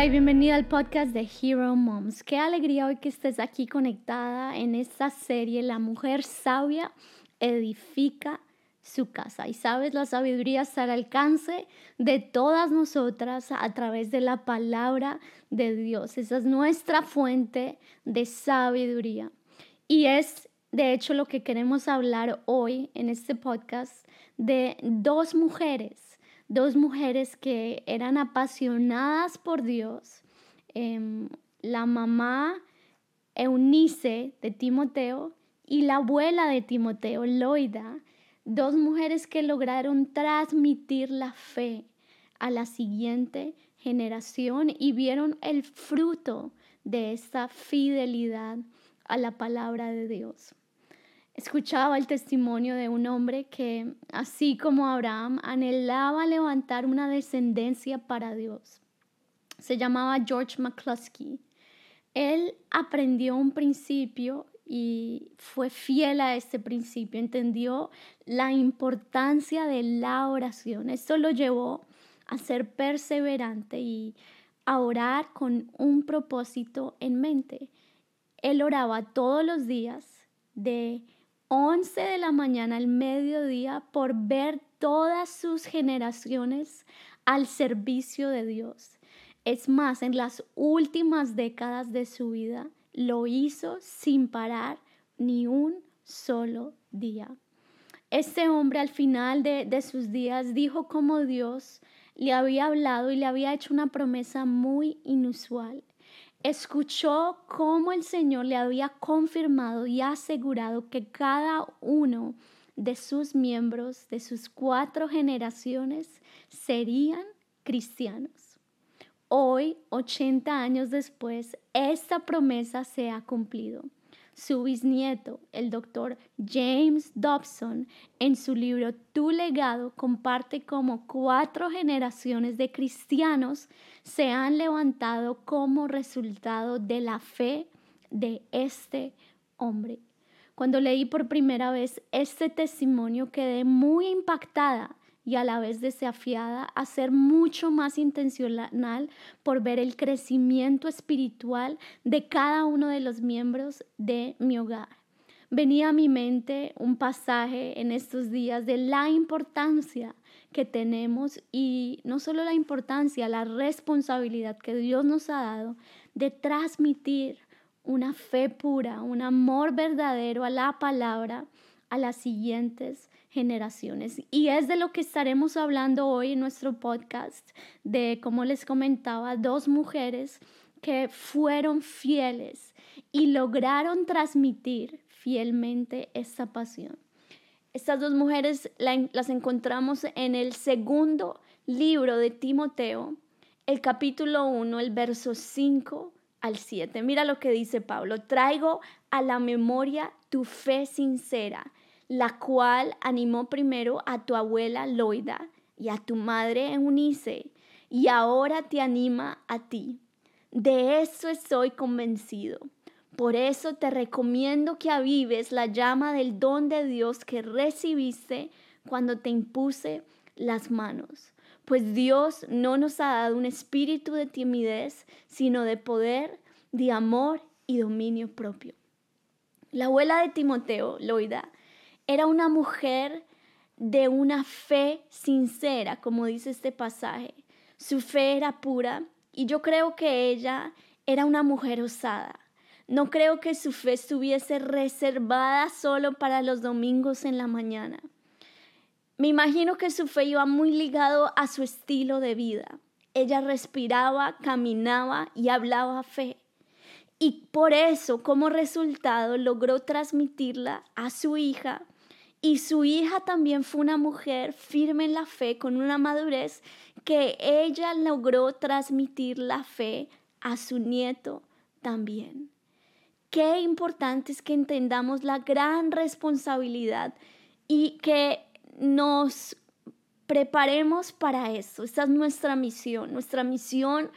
Hola y bienvenida al podcast de Hero Moms. Qué alegría hoy que estés aquí conectada en esta serie La mujer sabia edifica su casa. Y sabes, la sabiduría está al alcance de todas nosotras a través de la palabra de Dios. Esa es nuestra fuente de sabiduría. Y es, de hecho, lo que queremos hablar hoy en este podcast de dos mujeres dos mujeres que eran apasionadas por Dios. Em, la mamá Eunice de Timoteo y la abuela de Timoteo, Loida, dos mujeres que lograron transmitir la fe a la siguiente generación y vieron el fruto de esta fidelidad a la palabra de Dios escuchaba el testimonio de un hombre que, así como Abraham, anhelaba levantar una descendencia para Dios. Se llamaba George McCluskey. Él aprendió un principio y fue fiel a este principio, entendió la importancia de la oración. Esto lo llevó a ser perseverante y a orar con un propósito en mente. Él oraba todos los días de 11 de la mañana al mediodía por ver todas sus generaciones al servicio de Dios. Es más, en las últimas décadas de su vida lo hizo sin parar ni un solo día. Este hombre al final de, de sus días dijo como Dios le había hablado y le había hecho una promesa muy inusual escuchó cómo el Señor le había confirmado y asegurado que cada uno de sus miembros, de sus cuatro generaciones, serían cristianos. Hoy, 80 años después, esta promesa se ha cumplido. Su bisnieto, el doctor James Dobson, en su libro Tu legado, comparte cómo cuatro generaciones de cristianos se han levantado como resultado de la fe de este hombre. Cuando leí por primera vez este testimonio quedé muy impactada y a la vez desafiada a ser mucho más intencional por ver el crecimiento espiritual de cada uno de los miembros de mi hogar. Venía a mi mente un pasaje en estos días de la importancia que tenemos y no solo la importancia, la responsabilidad que Dios nos ha dado de transmitir una fe pura, un amor verdadero a la palabra a las siguientes generaciones. Y es de lo que estaremos hablando hoy en nuestro podcast, de, como les comentaba, dos mujeres que fueron fieles y lograron transmitir fielmente esta pasión. Estas dos mujeres las encontramos en el segundo libro de Timoteo, el capítulo 1, el verso 5 al 7. Mira lo que dice Pablo, traigo a la memoria tu fe sincera la cual animó primero a tu abuela Loida y a tu madre Eunice, y ahora te anima a ti. De eso estoy convencido. Por eso te recomiendo que avives la llama del don de Dios que recibiste cuando te impuse las manos. Pues Dios no nos ha dado un espíritu de timidez, sino de poder, de amor y dominio propio. La abuela de Timoteo, Loida, era una mujer de una fe sincera, como dice este pasaje. Su fe era pura y yo creo que ella era una mujer osada. No creo que su fe estuviese reservada solo para los domingos en la mañana. Me imagino que su fe iba muy ligado a su estilo de vida. Ella respiraba, caminaba y hablaba fe. Y por eso, como resultado, logró transmitirla a su hija y su hija también fue una mujer firme en la fe, con una madurez que ella logró transmitir la fe a su nieto también. Qué importante es que entendamos la gran responsabilidad y que nos preparemos para eso. Esta es nuestra misión. Nuestra misión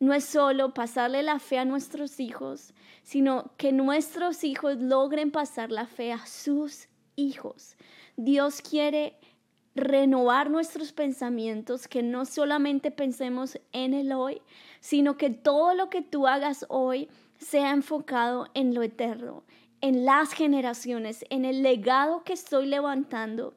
no es solo pasarle la fe a nuestros hijos, sino que nuestros hijos logren pasar la fe a sus hijos. Dios quiere renovar nuestros pensamientos, que no solamente pensemos en el hoy, sino que todo lo que tú hagas hoy sea enfocado en lo eterno, en las generaciones, en el legado que estoy levantando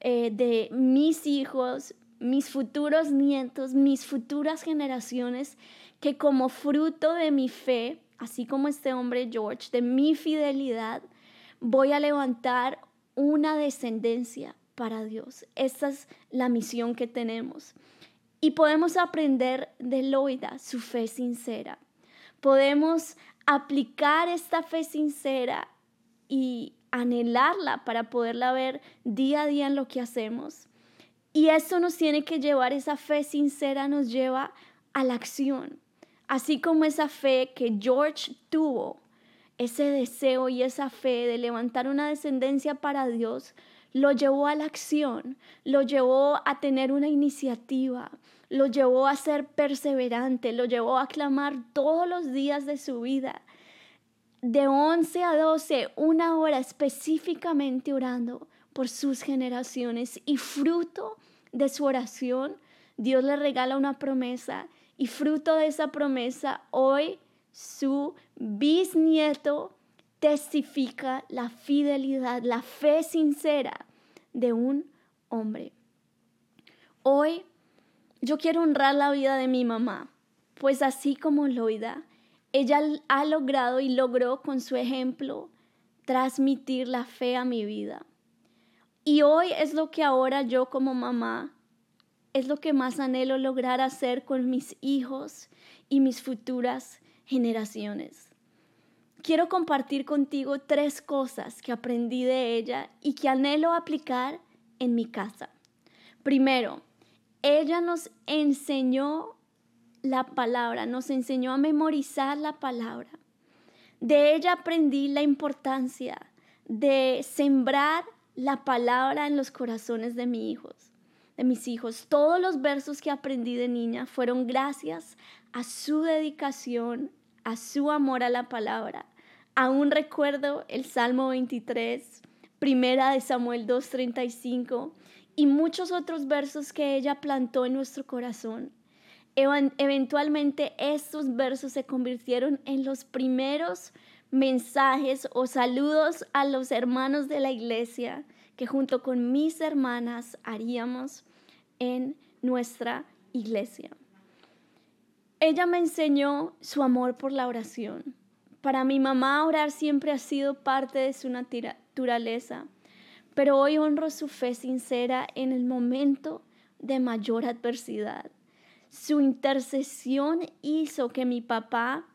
eh, de mis hijos, mis futuros nietos, mis futuras generaciones, que como fruto de mi fe, así como este hombre George, de mi fidelidad, voy a levantar una descendencia para Dios. Esta es la misión que tenemos. Y podemos aprender de Loida su fe sincera. Podemos aplicar esta fe sincera y anhelarla para poderla ver día a día en lo que hacemos. Y esto nos tiene que llevar, esa fe sincera nos lleva a la acción. Así como esa fe que George tuvo, ese deseo y esa fe de levantar una descendencia para Dios, lo llevó a la acción, lo llevó a tener una iniciativa, lo llevó a ser perseverante, lo llevó a clamar todos los días de su vida, de 11 a 12, una hora específicamente orando por sus generaciones y fruto de su oración, Dios le regala una promesa y fruto de esa promesa, hoy su bisnieto testifica la fidelidad, la fe sincera de un hombre. Hoy yo quiero honrar la vida de mi mamá, pues así como Loida, ella ha logrado y logró con su ejemplo transmitir la fe a mi vida. Y hoy es lo que ahora yo como mamá es lo que más anhelo lograr hacer con mis hijos y mis futuras generaciones. Quiero compartir contigo tres cosas que aprendí de ella y que anhelo aplicar en mi casa. Primero, ella nos enseñó la palabra, nos enseñó a memorizar la palabra. De ella aprendí la importancia de sembrar la palabra en los corazones de mis hijos de mis hijos. Todos los versos que aprendí de niña fueron gracias a su dedicación, a su amor a la palabra. Aún recuerdo el Salmo 23, Primera de Samuel 2.35 y muchos otros versos que ella plantó en nuestro corazón. Eventualmente estos versos se convirtieron en los primeros mensajes o saludos a los hermanos de la iglesia que junto con mis hermanas haríamos en nuestra iglesia. Ella me enseñó su amor por la oración. Para mi mamá orar siempre ha sido parte de su naturaleza, pero hoy honro su fe sincera en el momento de mayor adversidad. Su intercesión hizo que mi papá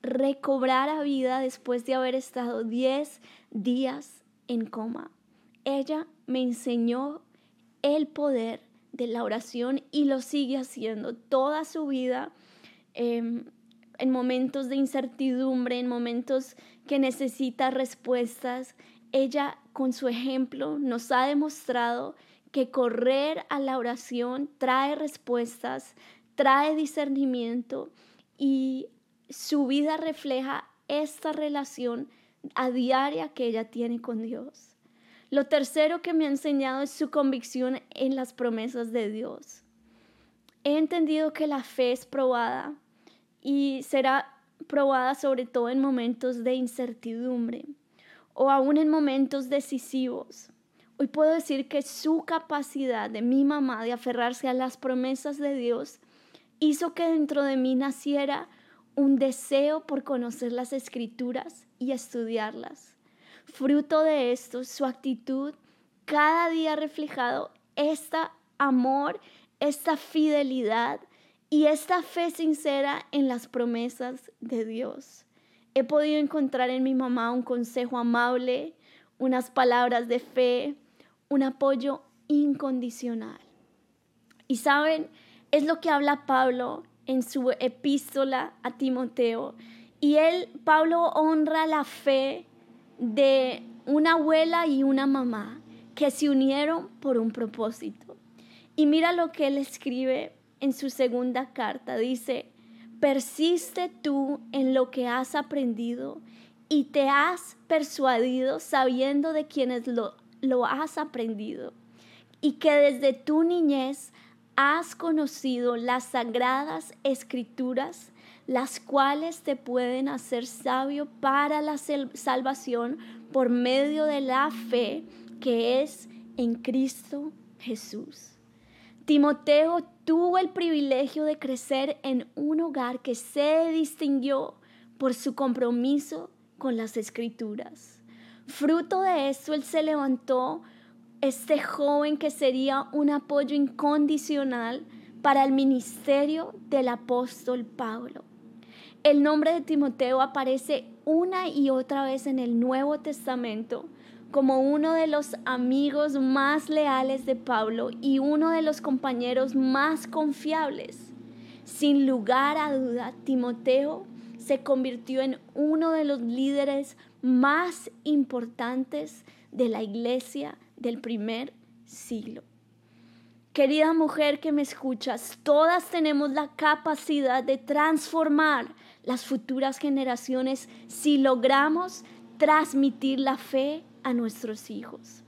recobrara vida después de haber estado 10 días en coma. Ella me enseñó el poder de la oración y lo sigue haciendo toda su vida em, en momentos de incertidumbre, en momentos que necesita respuestas. Ella con su ejemplo nos ha demostrado que correr a la oración trae respuestas, trae discernimiento y su vida refleja esta relación a diaria que ella tiene con Dios. Lo tercero que me ha enseñado es su convicción en las promesas de Dios. He entendido que la fe es probada y será probada sobre todo en momentos de incertidumbre o aún en momentos decisivos. Hoy puedo decir que su capacidad de mi mamá de aferrarse a las promesas de Dios hizo que dentro de mí naciera un deseo por conocer las escrituras y estudiarlas. Fruto de esto, su actitud cada día reflejado este amor, esta fidelidad y esta fe sincera en las promesas de Dios. He podido encontrar en mi mamá un consejo amable, unas palabras de fe, un apoyo incondicional. Y saben, es lo que habla Pablo en su epístola a Timoteo. Y él, Pablo, honra la fe de una abuela y una mamá que se unieron por un propósito. Y mira lo que él escribe en su segunda carta. Dice, persiste tú en lo que has aprendido y te has persuadido sabiendo de quienes lo, lo has aprendido y que desde tu niñez has conocido las sagradas escrituras, las cuales te pueden hacer sabio para la salvación por medio de la fe que es en Cristo Jesús. Timoteo tuvo el privilegio de crecer en un hogar que se distinguió por su compromiso con las escrituras. Fruto de eso, él se levantó este joven que sería un apoyo incondicional para el ministerio del apóstol Pablo. El nombre de Timoteo aparece una y otra vez en el Nuevo Testamento como uno de los amigos más leales de Pablo y uno de los compañeros más confiables. Sin lugar a duda, Timoteo se convirtió en uno de los líderes más importantes de la iglesia del primer siglo. Querida mujer que me escuchas, todas tenemos la capacidad de transformar las futuras generaciones si logramos transmitir la fe a nuestros hijos.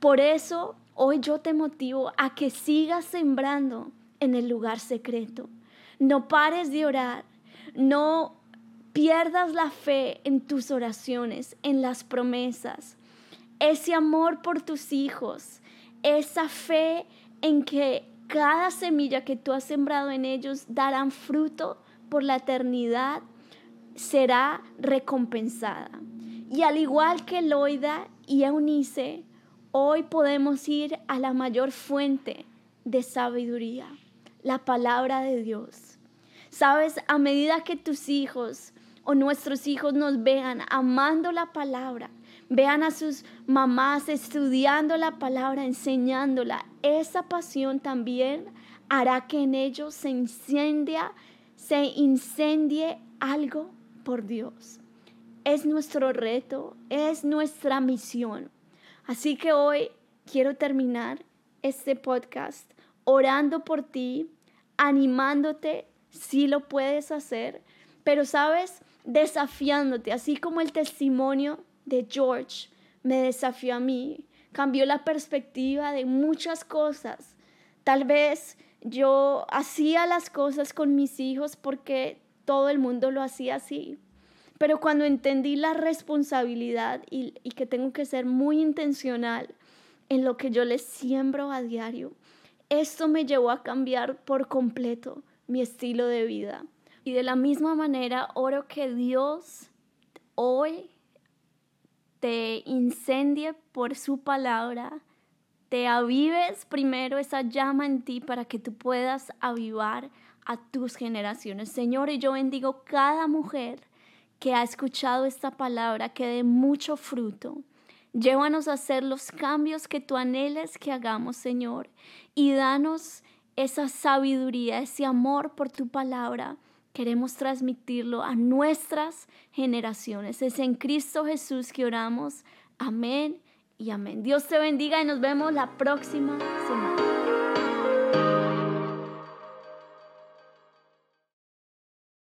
Por eso hoy yo te motivo a que sigas sembrando en el lugar secreto. No pares de orar, no pierdas la fe en tus oraciones, en las promesas, ese amor por tus hijos, esa fe en que cada semilla que tú has sembrado en ellos darán fruto por la eternidad, será recompensada. Y al igual que Loida y Eunice, hoy podemos ir a la mayor fuente de sabiduría, la palabra de Dios. Sabes, a medida que tus hijos o nuestros hijos nos vean amando la palabra, vean a sus mamás estudiando la palabra, enseñándola, esa pasión también hará que en ellos se incendia, se incendie algo por Dios. Es nuestro reto, es nuestra misión. Así que hoy quiero terminar este podcast orando por ti, animándote si lo puedes hacer, pero sabes, desafiándote, así como el testimonio de George me desafió a mí, cambió la perspectiva de muchas cosas. Tal vez yo hacía las cosas con mis hijos porque todo el mundo lo hacía así. Pero cuando entendí la responsabilidad y, que tengo que ser muy intencional en lo que yo les siembro a diario, esto me llevó a cambiar por completo mi estilo de vida. Y de la misma manera oro que Dios hoy te incendie por su palabra, te avives primero esa llama en ti para que tú puedas avivar a tus generaciones. Señor, y yo bendigo cada mujer que ha escuchado esta palabra, que dé mucho fruto. Llévanos a hacer los cambios que tú anheles que hagamos, Señor, y danos esa sabiduría, ese amor por tu palabra queremos transmitirlo a nuestras generaciones. Es en Cristo Jesús que oramos. Amén y amén. Dios te bendiga y nos vemos la próxima semana.